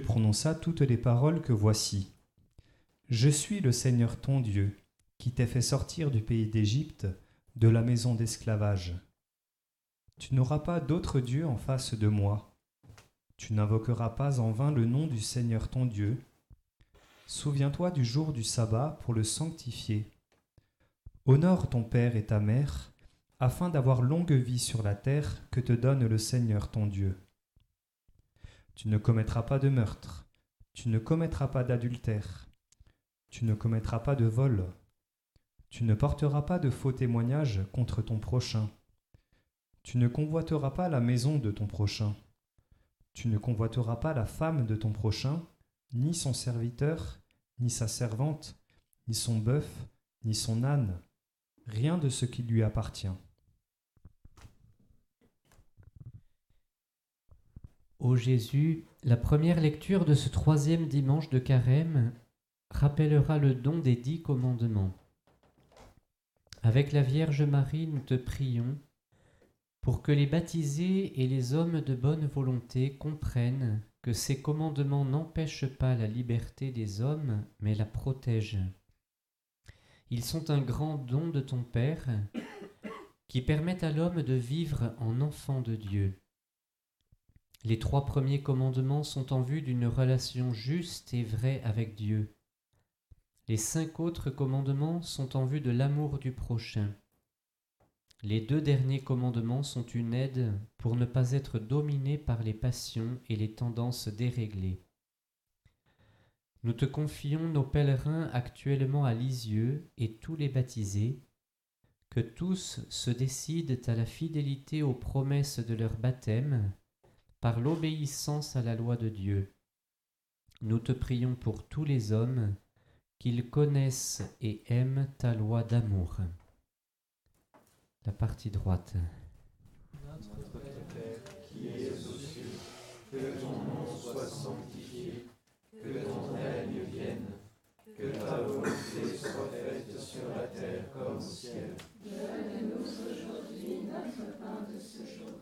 Prononça toutes les paroles que voici. Je suis le Seigneur ton Dieu, qui t'ai fait sortir du pays d'Égypte, de la maison d'esclavage. Tu n'auras pas d'autre Dieu en face de moi. Tu n'invoqueras pas en vain le nom du Seigneur ton Dieu. Souviens-toi du jour du sabbat pour le sanctifier. Honore ton père et ta mère, afin d'avoir longue vie sur la terre que te donne le Seigneur ton Dieu. Tu ne commettras pas de meurtre, tu ne commettras pas d'adultère, tu ne commettras pas de vol, tu ne porteras pas de faux témoignages contre ton prochain, tu ne convoiteras pas la maison de ton prochain, tu ne convoiteras pas la femme de ton prochain, ni son serviteur, ni sa servante, ni son bœuf, ni son âne, rien de ce qui lui appartient. Ô Jésus, la première lecture de ce troisième dimanche de carême rappellera le don des dix commandements. Avec la Vierge Marie, nous te prions pour que les baptisés et les hommes de bonne volonté comprennent que ces commandements n'empêchent pas la liberté des hommes, mais la protègent. Ils sont un grand don de ton Père qui permet à l'homme de vivre en enfant de Dieu. Les trois premiers commandements sont en vue d'une relation juste et vraie avec Dieu. Les cinq autres commandements sont en vue de l'amour du prochain. Les deux derniers commandements sont une aide pour ne pas être dominé par les passions et les tendances déréglées. Nous te confions nos pèlerins actuellement à Lisieux et tous les baptisés, que tous se décident à la fidélité aux promesses de leur baptême par l'obéissance à la loi de Dieu. Nous te prions pour tous les hommes, qu'ils connaissent et aiment ta loi d'amour. La partie droite. Notre Père qui es aux cieux, que ton nom soit sanctifié, que ton règne vienne, que ta volonté soit faite sur la terre comme au ciel. Donne-nous aujourd'hui notre pain de ce jour.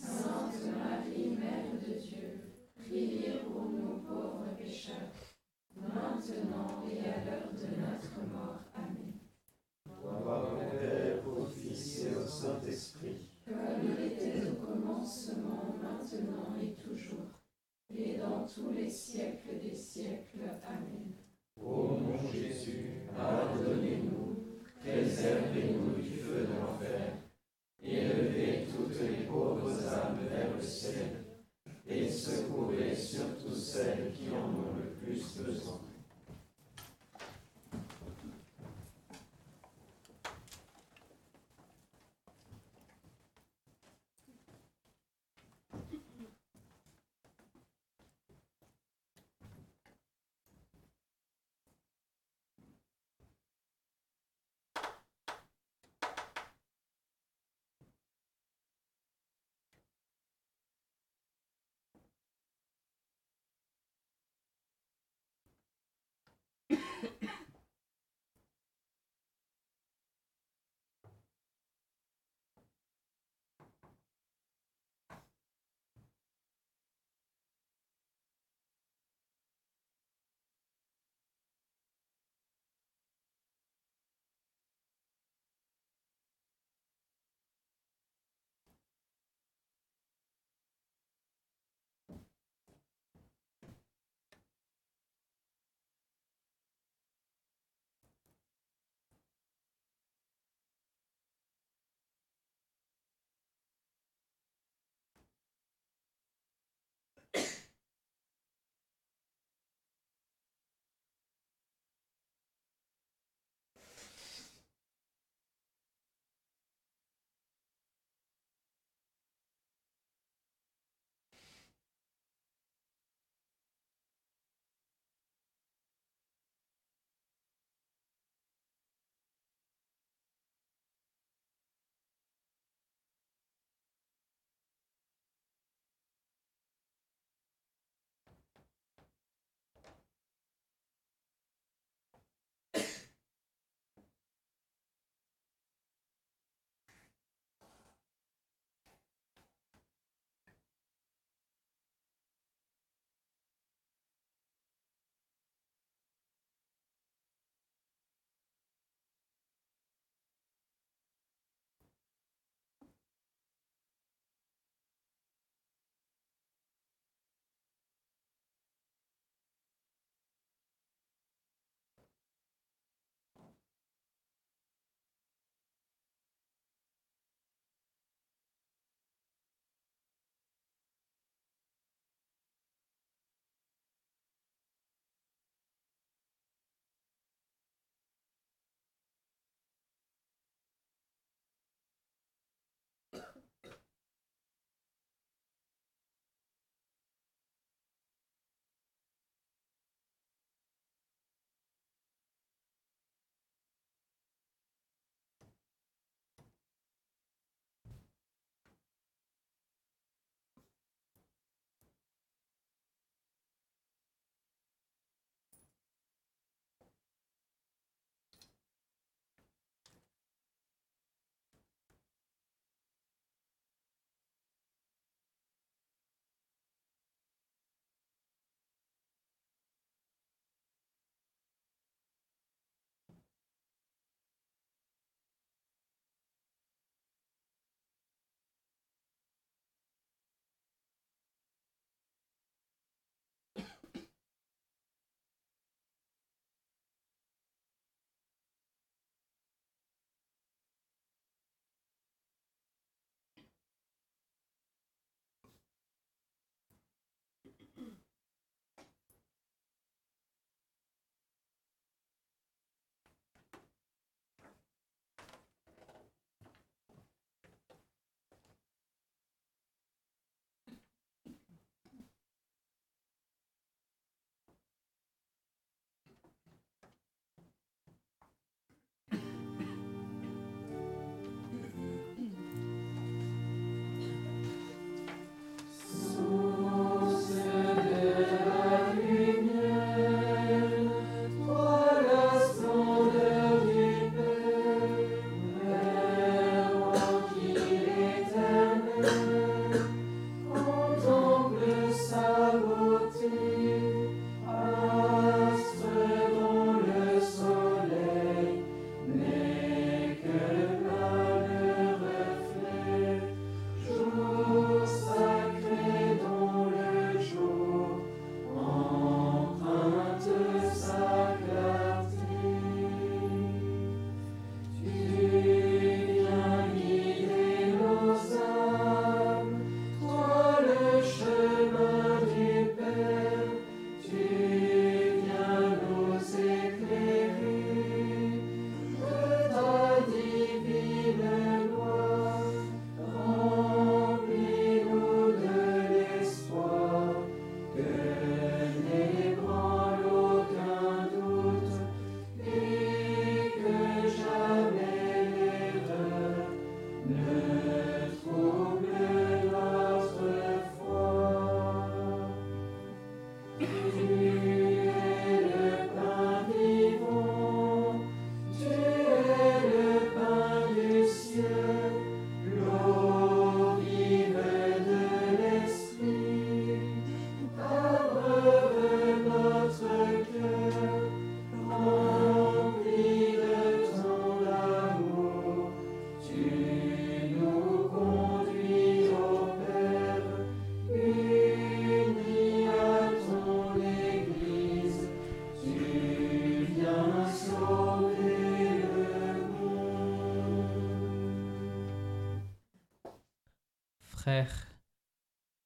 Sainte Marie, Mère de Dieu, priez pour nous pauvres pécheurs, maintenant et à l'heure de notre mort. Amen. Gloire au Père, au Fils et au Saint-Esprit. Comme il était au commencement, maintenant et toujours, et dans tous les siècles des siècles. Amen. Ô mon Jésus, pardonnez-nous, préservez-nous du feu de l'enfer, élevez toutes les pauvres âmes vers le ciel, et secourez surtout celles qui en ont le plus besoin.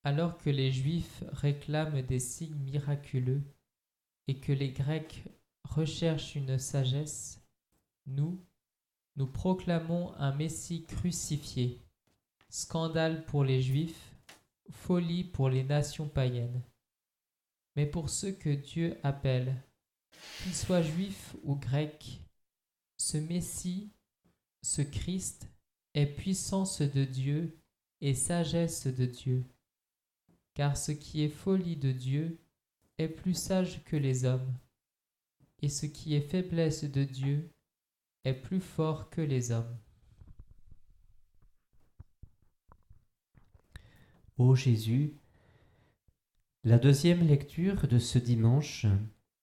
Alors que les Juifs réclament des signes miraculeux et que les Grecs recherchent une sagesse, nous, nous proclamons un Messie crucifié, scandale pour les Juifs, folie pour les nations païennes. Mais pour ceux que Dieu appelle, qu'ils soient juifs ou grecs, ce Messie, ce Christ, est puissance de Dieu et sagesse de Dieu. Car ce qui est folie de Dieu est plus sage que les hommes, et ce qui est faiblesse de Dieu est plus fort que les hommes. Ô Jésus, la deuxième lecture de ce dimanche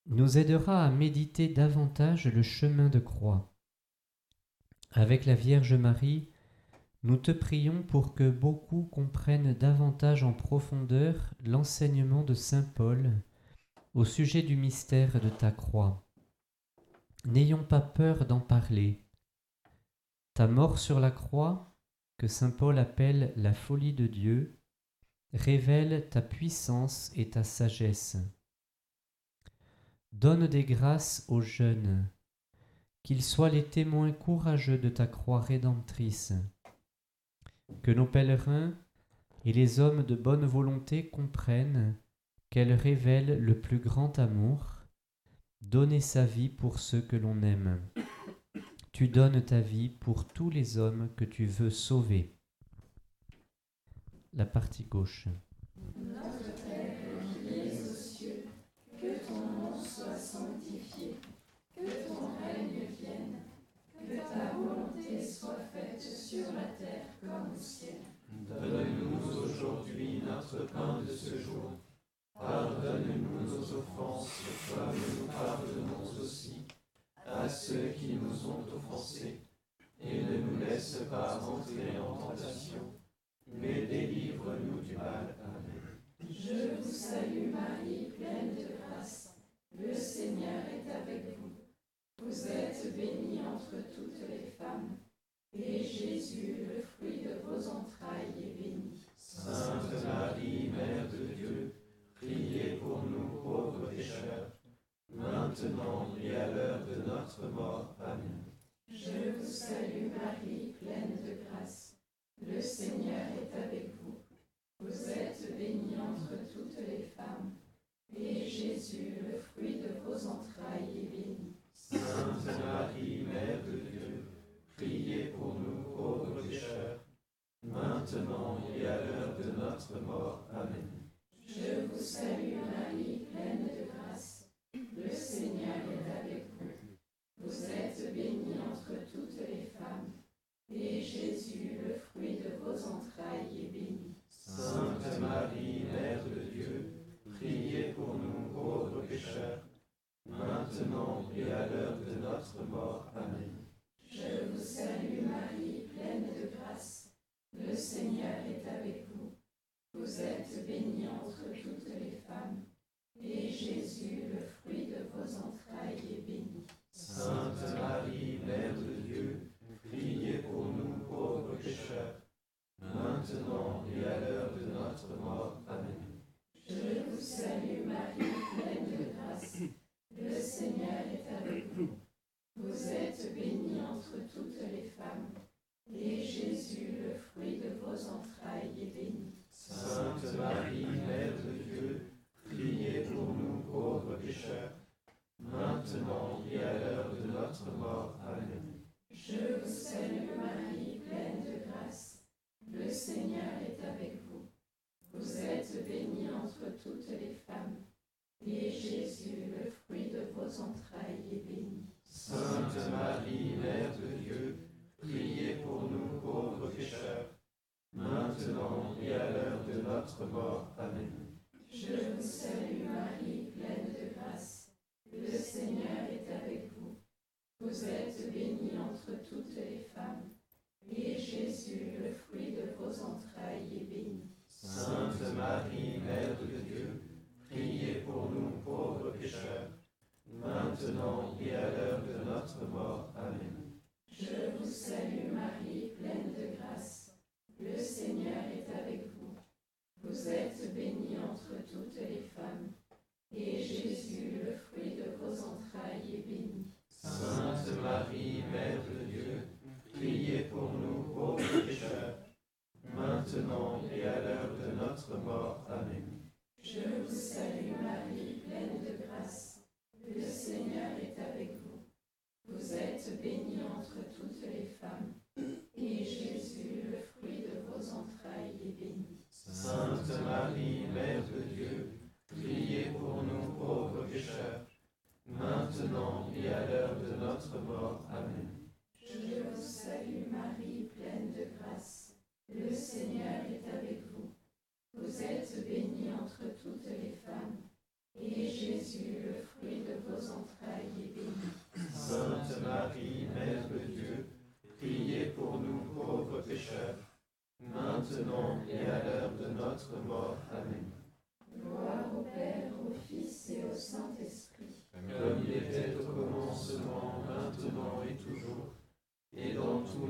nous aidera à méditer davantage le chemin de croix. Avec la Vierge Marie, nous te prions pour que beaucoup comprennent davantage en profondeur l'enseignement de Saint Paul au sujet du mystère de ta croix. N'ayons pas peur d'en parler. Ta mort sur la croix, que Saint Paul appelle la folie de Dieu, révèle ta puissance et ta sagesse. Donne des grâces aux jeunes, qu'ils soient les témoins courageux de ta croix rédemptrice. Que nos pèlerins et les hommes de bonne volonté comprennent qu'elle révèle le plus grand amour, donner sa vie pour ceux que l'on aime. Tu donnes ta vie pour tous les hommes que tu veux sauver. La partie gauche. Pain de ce jour. Pardonne-nous nos offenses, comme nous pardonnons aussi à ceux qui nous ont offensés. Et ne nous laisse pas entrer en tentation,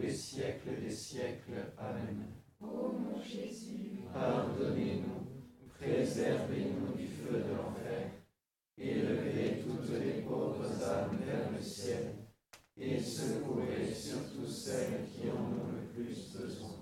des siècles des siècles. Amen. Ô oh mon Jésus, pardonnez-nous, préservez-nous du feu de l'enfer, élevez toutes les pauvres âmes vers le ciel, et secourez surtout celles qui en ont le plus besoin.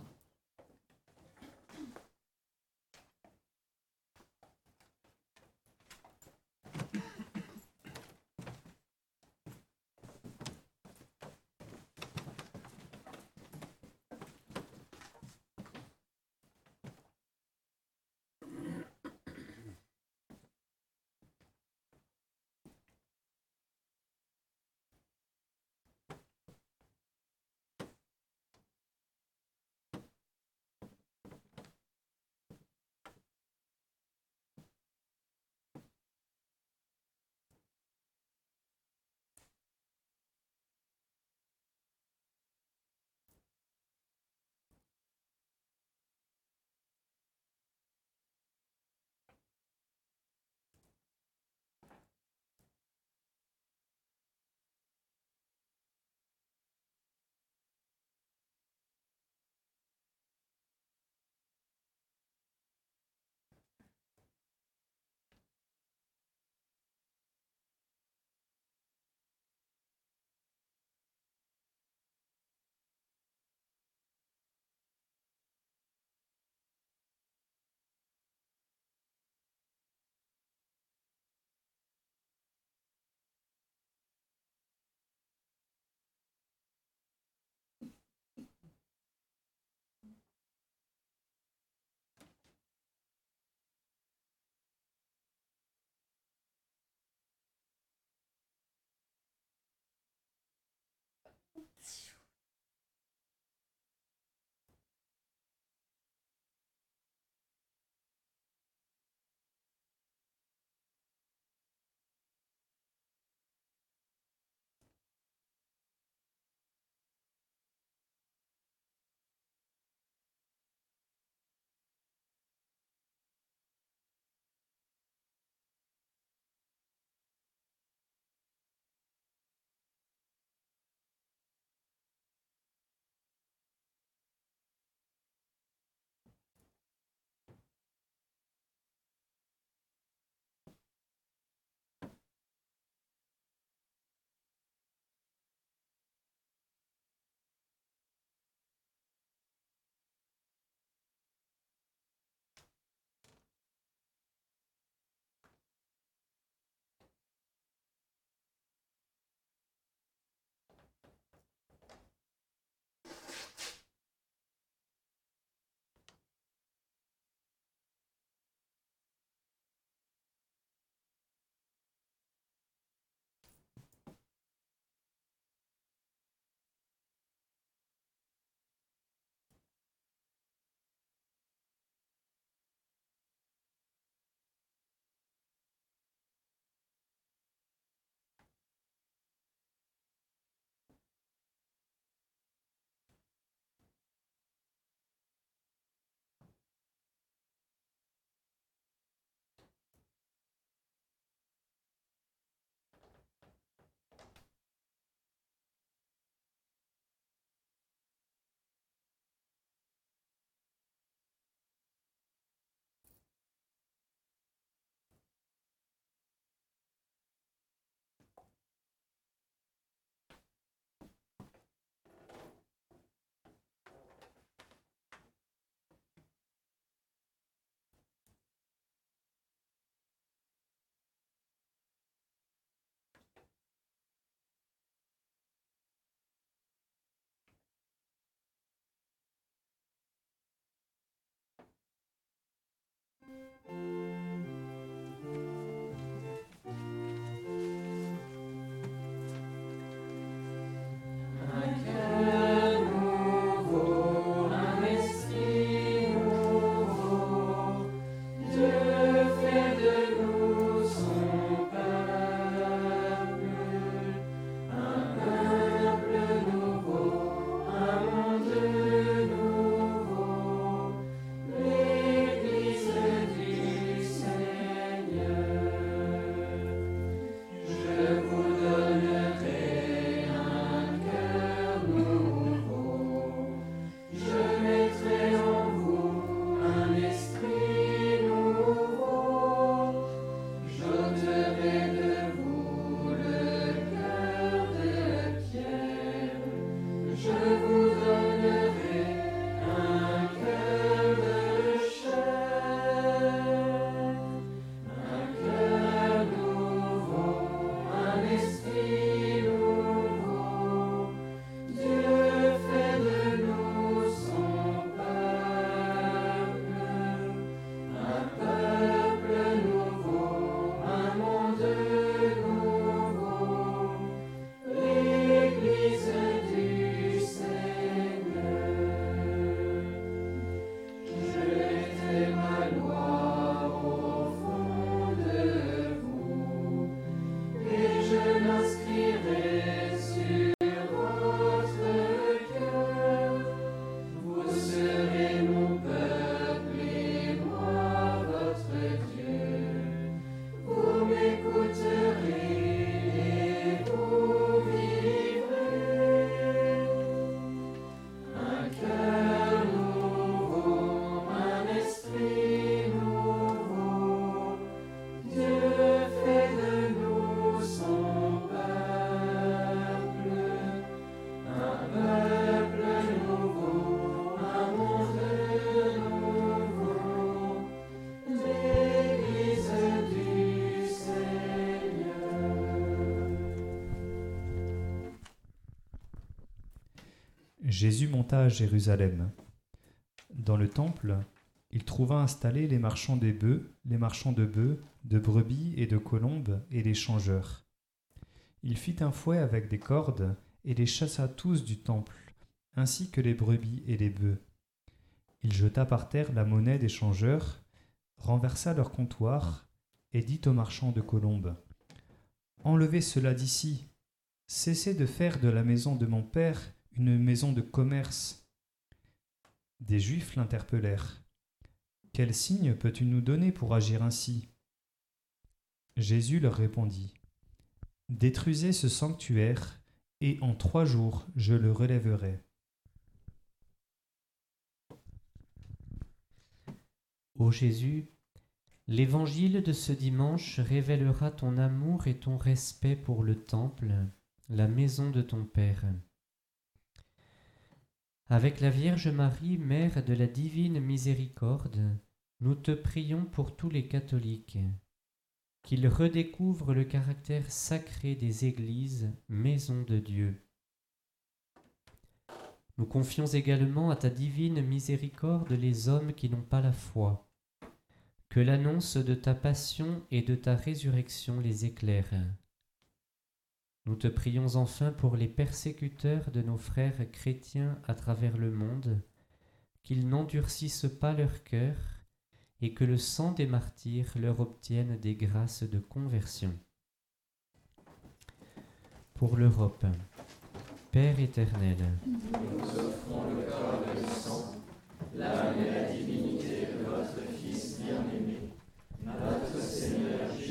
Jésus monta à Jérusalem. Dans le temple, il trouva installés les marchands des bœufs, les marchands de bœufs, de brebis et de colombes, et les changeurs. Il fit un fouet avec des cordes, et les chassa tous du temple, ainsi que les brebis et les bœufs. Il jeta par terre la monnaie des changeurs, renversa leur comptoir, et dit aux marchands de colombes Enlevez cela d'ici, cessez de faire de la maison de mon père une maison de commerce. Des Juifs l'interpellèrent. Quel signe peux-tu nous donner pour agir ainsi? Jésus leur répondit. Détruisez ce sanctuaire, et en trois jours je le relèverai. Ô Jésus, l'évangile de ce dimanche révélera ton amour et ton respect pour le temple, la maison de ton Père. Avec la Vierge Marie, Mère de la divine miséricorde, nous te prions pour tous les catholiques, qu'ils redécouvrent le caractère sacré des églises, maison de Dieu. Nous confions également à ta divine miséricorde les hommes qui n'ont pas la foi. Que l'annonce de ta passion et de ta résurrection les éclaire. Nous te prions enfin pour les persécuteurs de nos frères chrétiens à travers le monde, qu'ils n'endurcissent pas leur cœur et que le sang des martyrs leur obtienne des grâces de conversion. Pour l'Europe, Père éternel, nous offrons le corps et le sang, l'âme et la divinité de votre Fils bien-aimé, notre Seigneur Jésus-Christ,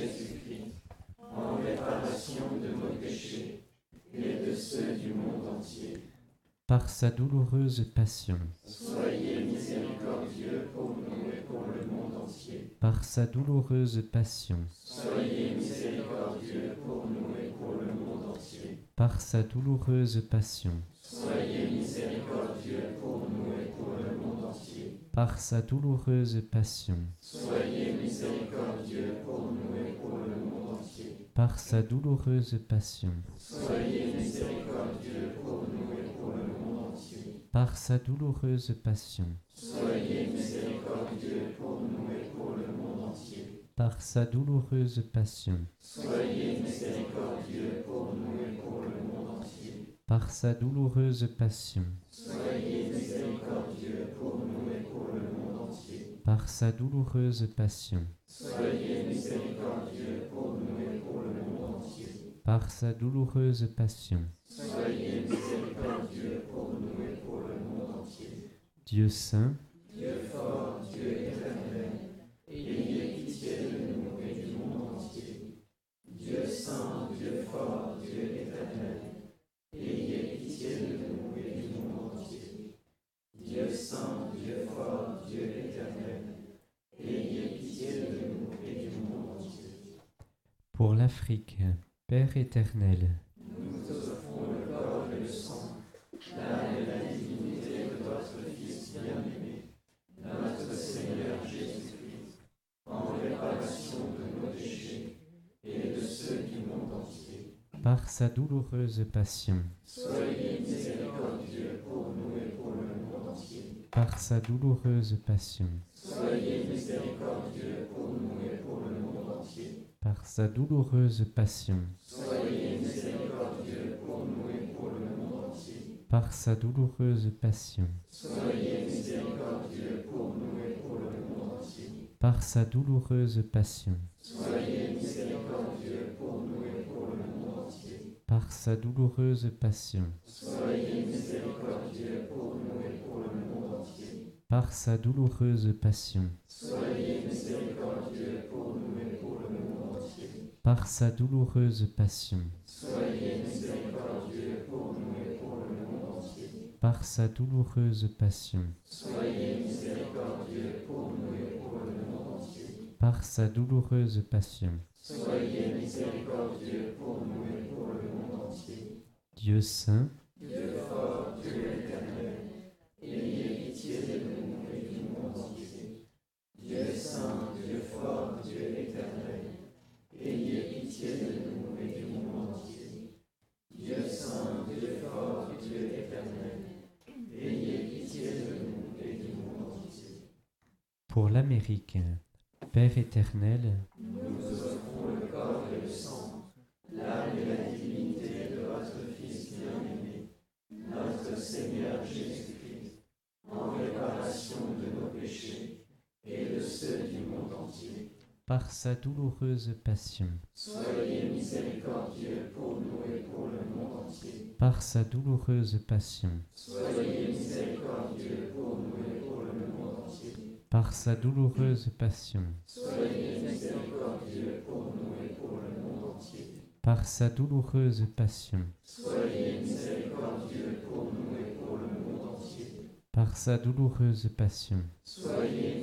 par sa douloureuse passion, Soyez miséricordieux pour nous et pour le monde entier. par sa douloureuse passion, Soyez miséricordieux pour nous et pour le monde entier. par sa douloureuse passion, Soyez miséricordieux pour nous et pour le monde entier. par sa douloureuse passion, Soyez miséricordieux pour nous et pour le monde entier. par sa douloureuse passion, Soyez miséricordieux pour nous et pour le monde entier. Par sa douloureuse passion, Soyez miséricordieux pour nous et pour le monde entier. par sa douloureuse passion, Soyez miséricordieux pour nous et pour le monde entier. par sa douloureuse passion, Soyez miséricordieux pour nous et pour le monde entier. par sa douloureuse passion, Soyez miséricordieux pour nous et pour le monde entier. par sa douloureuse passion. Soyez miséricordieux pour nous et pour le monde entier. Dieu saint, Dieu fort, Dieu éternel, ayez pitié de nous et du monde entier. Dieu saint, Dieu fort, Dieu éternel, ayez pitié de nous et du monde entier. Dieu saint, Dieu fort, Dieu éternel, ayez pitié de nous et du monde entier. pour l'Afrique, Père éternel, Nous vous offrons le corps et le sang, l'âme et la divinité de votre Fils bien-aimé, notre Seigneur Jésus-Christ, en réparation de nos péchés et de ceux du monde entier. par sa douloureuse passion, Soyez miséricordieux pour nous et pour le monde entier. par sa douloureuse passion, Soyez miséricordieux pour nous et pour le monde entier. par sa douloureuse passion, Soyez miséricordieux pour nous et pour le monde entier. par sa douloureuse passion, Soyez miséricordieux pour nous et pour le monde entier. par sa douloureuse passion, Soyez miséricordieux pour nous et pour le monde entier. par sa douloureuse passion, Soyez miséricordieux pour nous et pour le monde entier. par sa douloureuse passion, Soyez miséricordieux pour nous et pour le monde entier. par sa douloureuse passion, Soyez miséricordieux pour nous et pour le monde entier. par sa douloureuse passion, Soyez miséricordieux pour nous et pour le monde entier. par sa douloureuse passion. Soyez Dieu saint, Dieu fort, Dieu éternel, ayez pitié de nous et du monde entier. Dieu saint, Dieu fort, Dieu éternel, ayez pitié de nous et du monde entier. Dieu saint, Dieu fort, Dieu éternel, ayez pitié de nous et du monde entier. Pour l'Amérique, Père éternel, nous par sa douloureuse passion, Soyez miséricordieux pour nous et pour le monde entier. par sa douloureuse passion, Soyez miséricordieux pour nous et pour le monde entier. par sa douloureuse passion, Soyez miséricordieux pour nous et pour le monde entier. par sa douloureuse passion, Soyez miséricordieux pour nous et pour le monde entier. par sa douloureuse passion, Soyez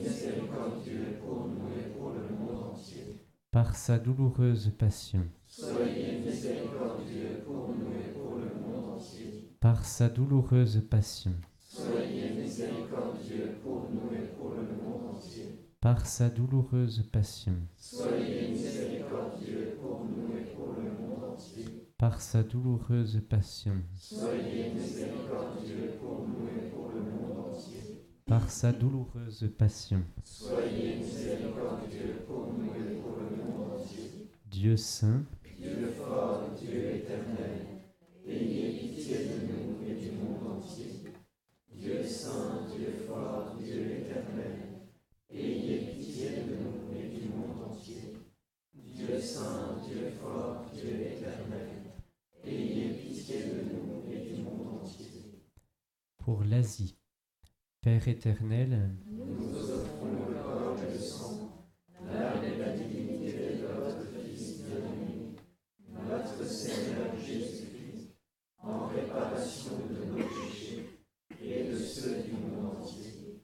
par sa douloureuse passion, Soyez miséricordieux pour nous et pour le monde entier. par sa douloureuse passion, Soyez miséricordieux pour nous et pour le monde entier. par sa douloureuse passion, Soyez miséricordieux pour nous et pour le monde entier. par sa douloureuse passion, Soyez miséricordieux pour nous et pour le monde entier. par sa douloureuse passion, Soyez miséricordieux pour nous et pour le monde entier. Dieu saint, Dieu fort, Dieu éternel, ayez pitié de nous et du monde entier. Dieu saint, Dieu fort, Dieu éternel, ayez pitié de nous et du monde entier. Dieu saint, Dieu fort, Dieu éternel, ayez pitié de nous et du monde entier. pour l'Asie, Père éternel, Nous vous offrons le corps et le sang, l'âme et la divinité de votre Fils bien-aimé, notre Seigneur Jésus-Christ, en réparation de nos péchés et de ceux du monde entier.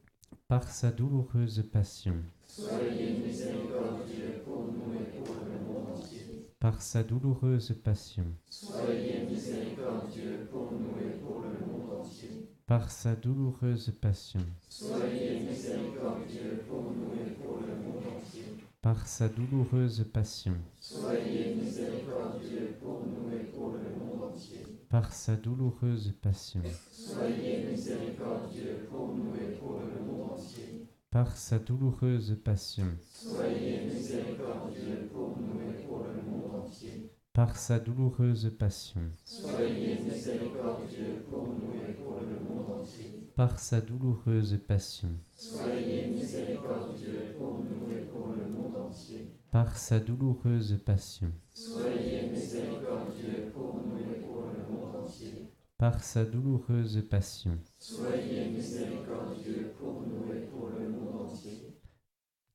Par sa douloureuse passion, Soyez miséricordieux pour nous et pour le monde entier. par sa douloureuse passion, Soyez miséricordieux pour nous et pour le monde entier. par sa douloureuse passion, Soyez miséricordieux pour nous et pour le monde entier. par sa douloureuse passion, Soyez miséricordieux pour nous et pour le monde entier. par sa douloureuse passion, Soyez miséricordieux pour nous et pour le monde entier. Par sa douloureuse passion, Soyez miséricordieux pour nous et pour le monde entier. par sa douloureuse passion, Soyez miséricordieux pour nous et pour le monde entier. par sa douloureuse passion, Soyez miséricordieux pour nous et pour le monde entier. par sa douloureuse passion, Soyez miséricordieux pour nous et pour le monde entier. par sa douloureuse passion, Soyez miséricordieux pour nous et pour le monde entier.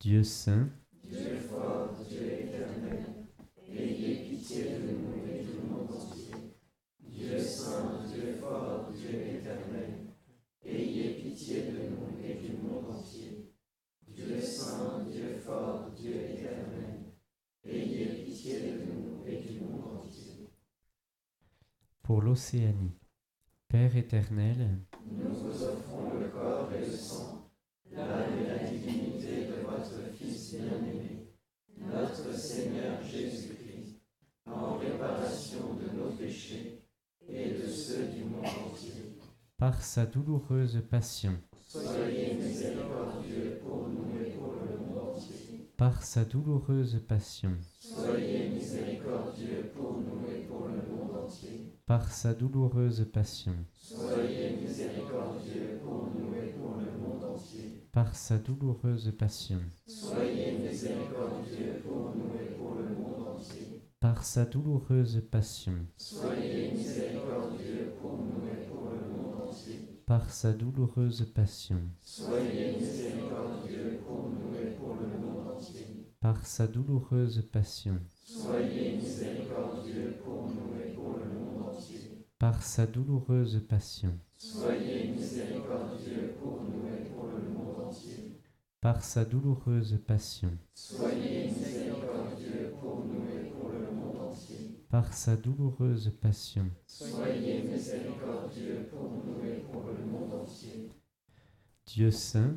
Dieu saint, Dieu fort, Dieu éternel, ayez pitié de nous et du monde entier. Dieu saint, Dieu fort, Dieu éternel, ayez pitié de nous et du monde entier. Dieu saint, Dieu fort, Dieu éternel, ayez pitié de nous et du monde entier. pour l'Océanie, Père éternel, Nous vous offrons le corps et le sang, l'âme et la divinité de votre Fils bien-aimé, notre Seigneur Jésus-Christ, en réparation de nos péchés et de ceux du monde entier. par sa douloureuse passion, Soyez miséricordieux pour nous et pour le monde entier. par sa douloureuse passion, Soyez miséricordieux pour nous et pour le monde entier. par sa douloureuse passion, Soyez miséricordieux pour nous et pour le monde entier. par sa douloureuse passion, Soyez miséricordieux pour nous et pour. Par sa douloureuse passion, Soyez miséricordieux pour nous et pour le monde entier. par sa douloureuse passion, Soyez miséricordieux pour nous et pour le monde entier. par sa douloureuse passion, Soyez miséricordieux pour nous et pour le monde entier. par sa douloureuse passion, Soyez miséricordieux pour nous et pour le monde entier. par sa douloureuse passion, Soyez miséricordieux pour nous et pour le monde entier. Par sa douloureuse passion, Soyez miséricordieux pour nous et pour le monde entier. Dieu saint,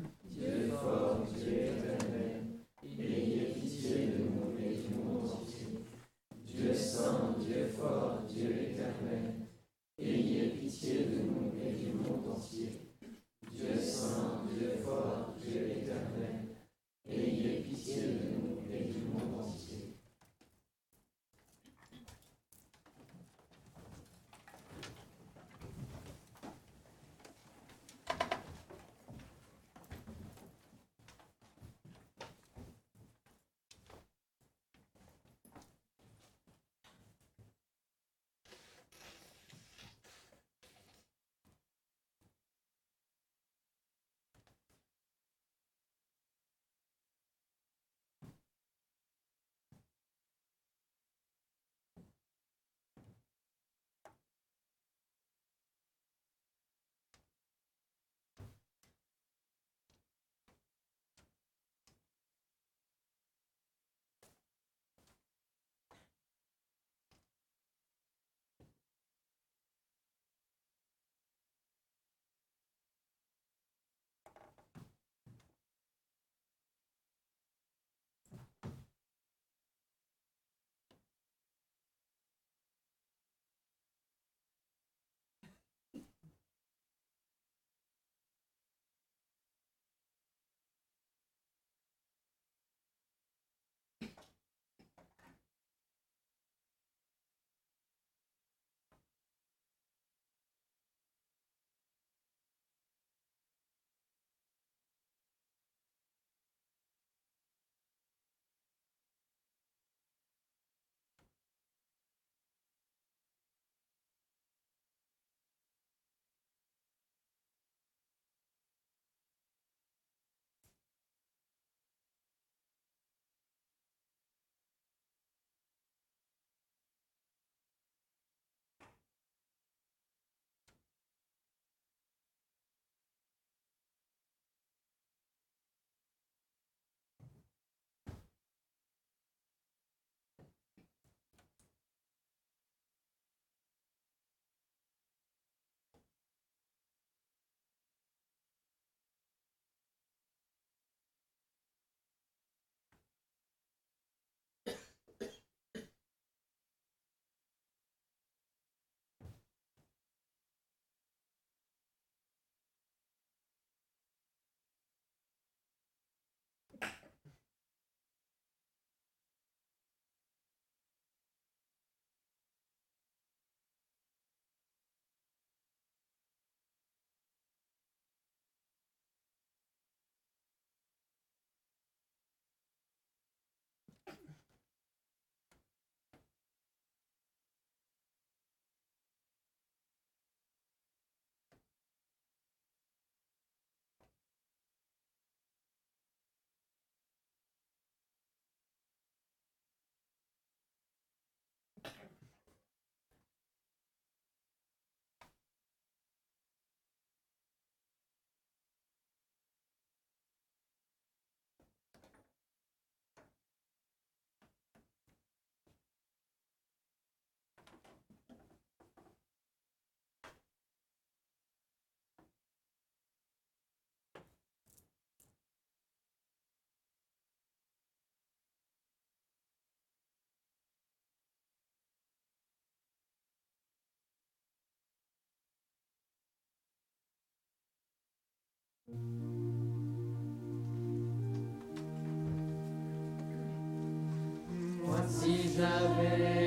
Once he's away.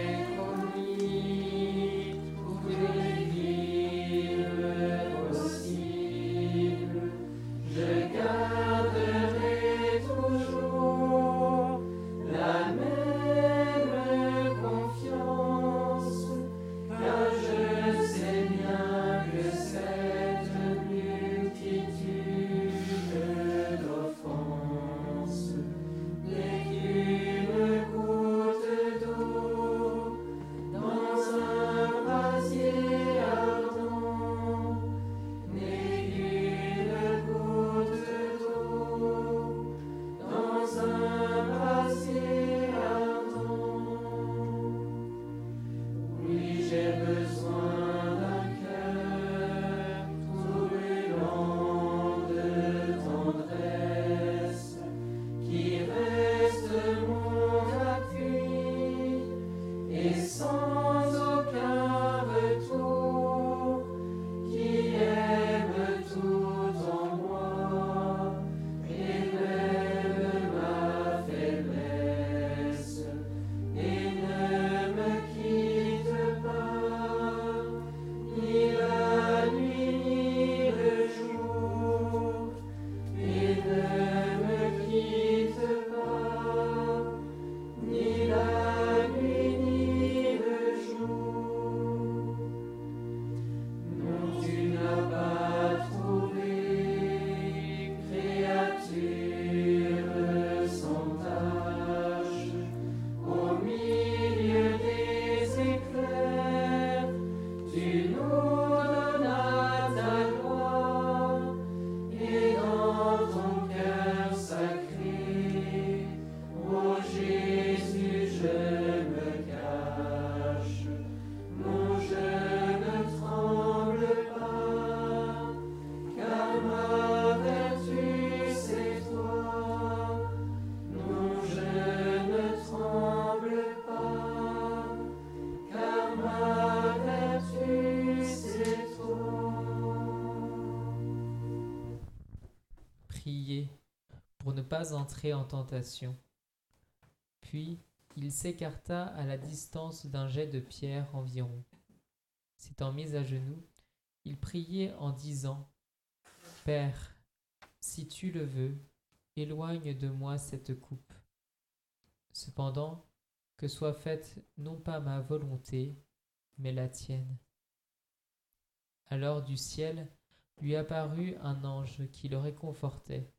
Entrer en tentation. Puis il s'écarta à la distance d'un jet de pierre environ. S'étant mis à genoux, il priait en disant Père, si tu le veux, éloigne de moi cette coupe. Cependant, que soit faite non pas ma volonté, mais la tienne. Alors du ciel lui apparut un ange qui le réconfortait.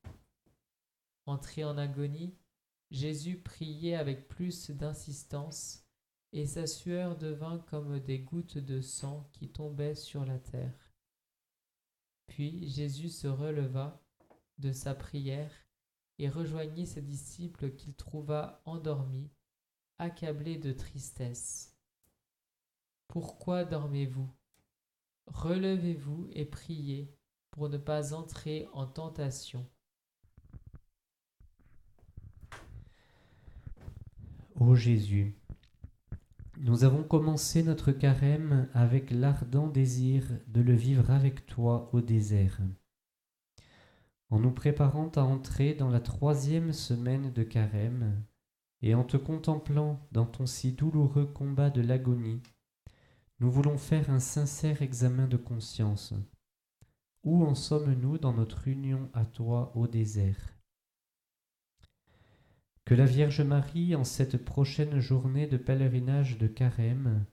Entré en agonie, Jésus priait avec plus d'insistance, et sa sueur devint comme des gouttes de sang qui tombaient sur la terre. Puis Jésus se releva de sa prière et rejoignit ses disciples qu'il trouva endormis, accablés de tristesse. Pourquoi dormez-vous? Relevez-vous et priez pour ne pas entrer en tentation. Ô Jésus, nous avons commencé notre carême avec l'ardent désir de le vivre avec toi au désert. En nous préparant à entrer dans la troisième semaine de carême, et en te contemplant dans ton si douloureux combat de l'agonie, nous voulons faire un sincère examen de conscience. Où en sommes-nous dans notre union à toi au désert? Que la Vierge Marie, en cette prochaine journée de pèlerinage de Carême,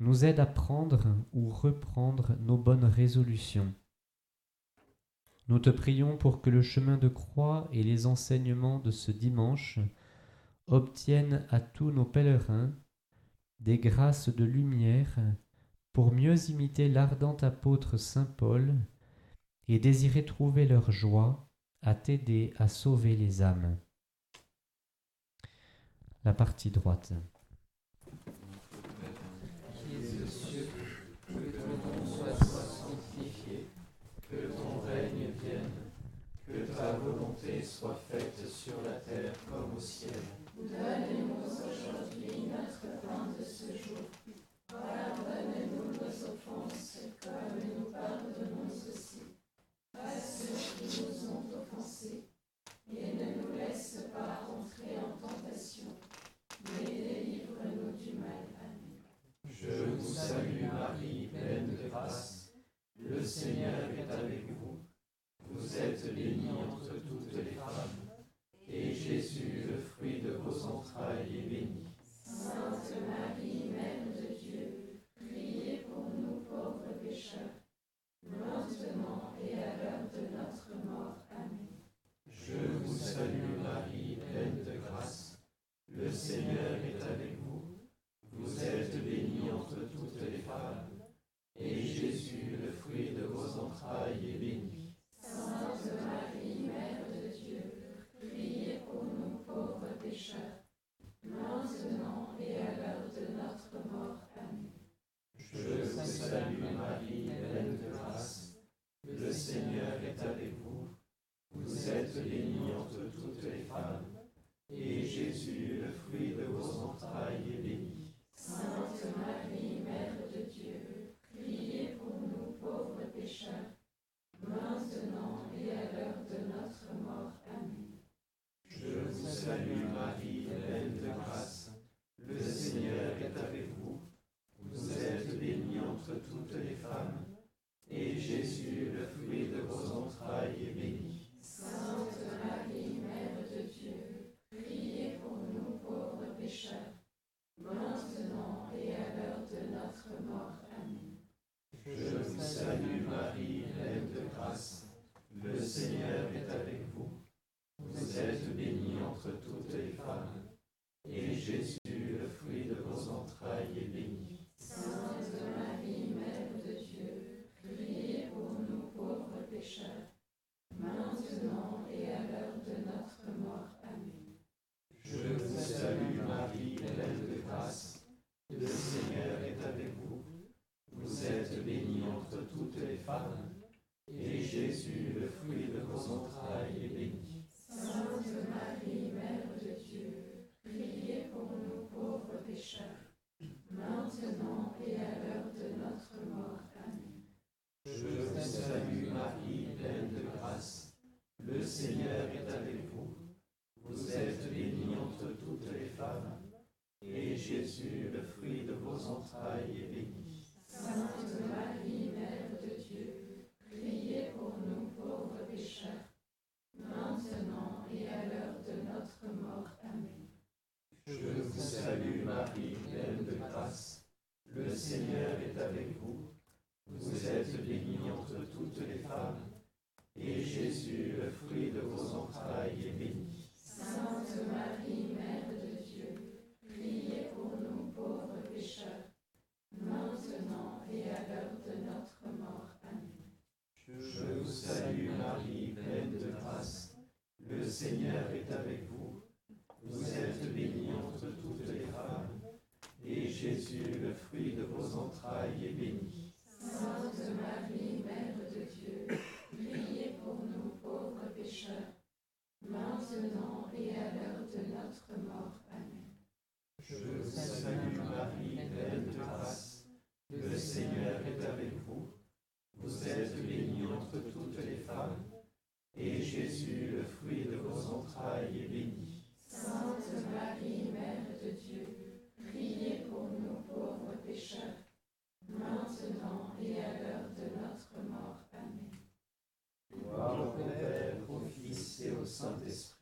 nous aide à prendre ou reprendre nos bonnes résolutions. Nous te prions pour que le chemin de croix et les enseignements de ce dimanche obtiennent à tous nos pèlerins des grâces de lumière pour mieux imiter l'ardent apôtre Saint Paul et désirer trouver leur joie à t'aider à sauver les âmes la partie droite. Que ton nom soit sanctifié, que ton règne vienne, que ta volonté soit faite sur la terre comme au ciel. Donne-nous aujourd'hui notre pain de ce jour. Pardonne-nous nos offenses, comme nous pardonnons aussi à ceux qui nous ont offensés, et ne nous laisse pas rentrer en tentation some of this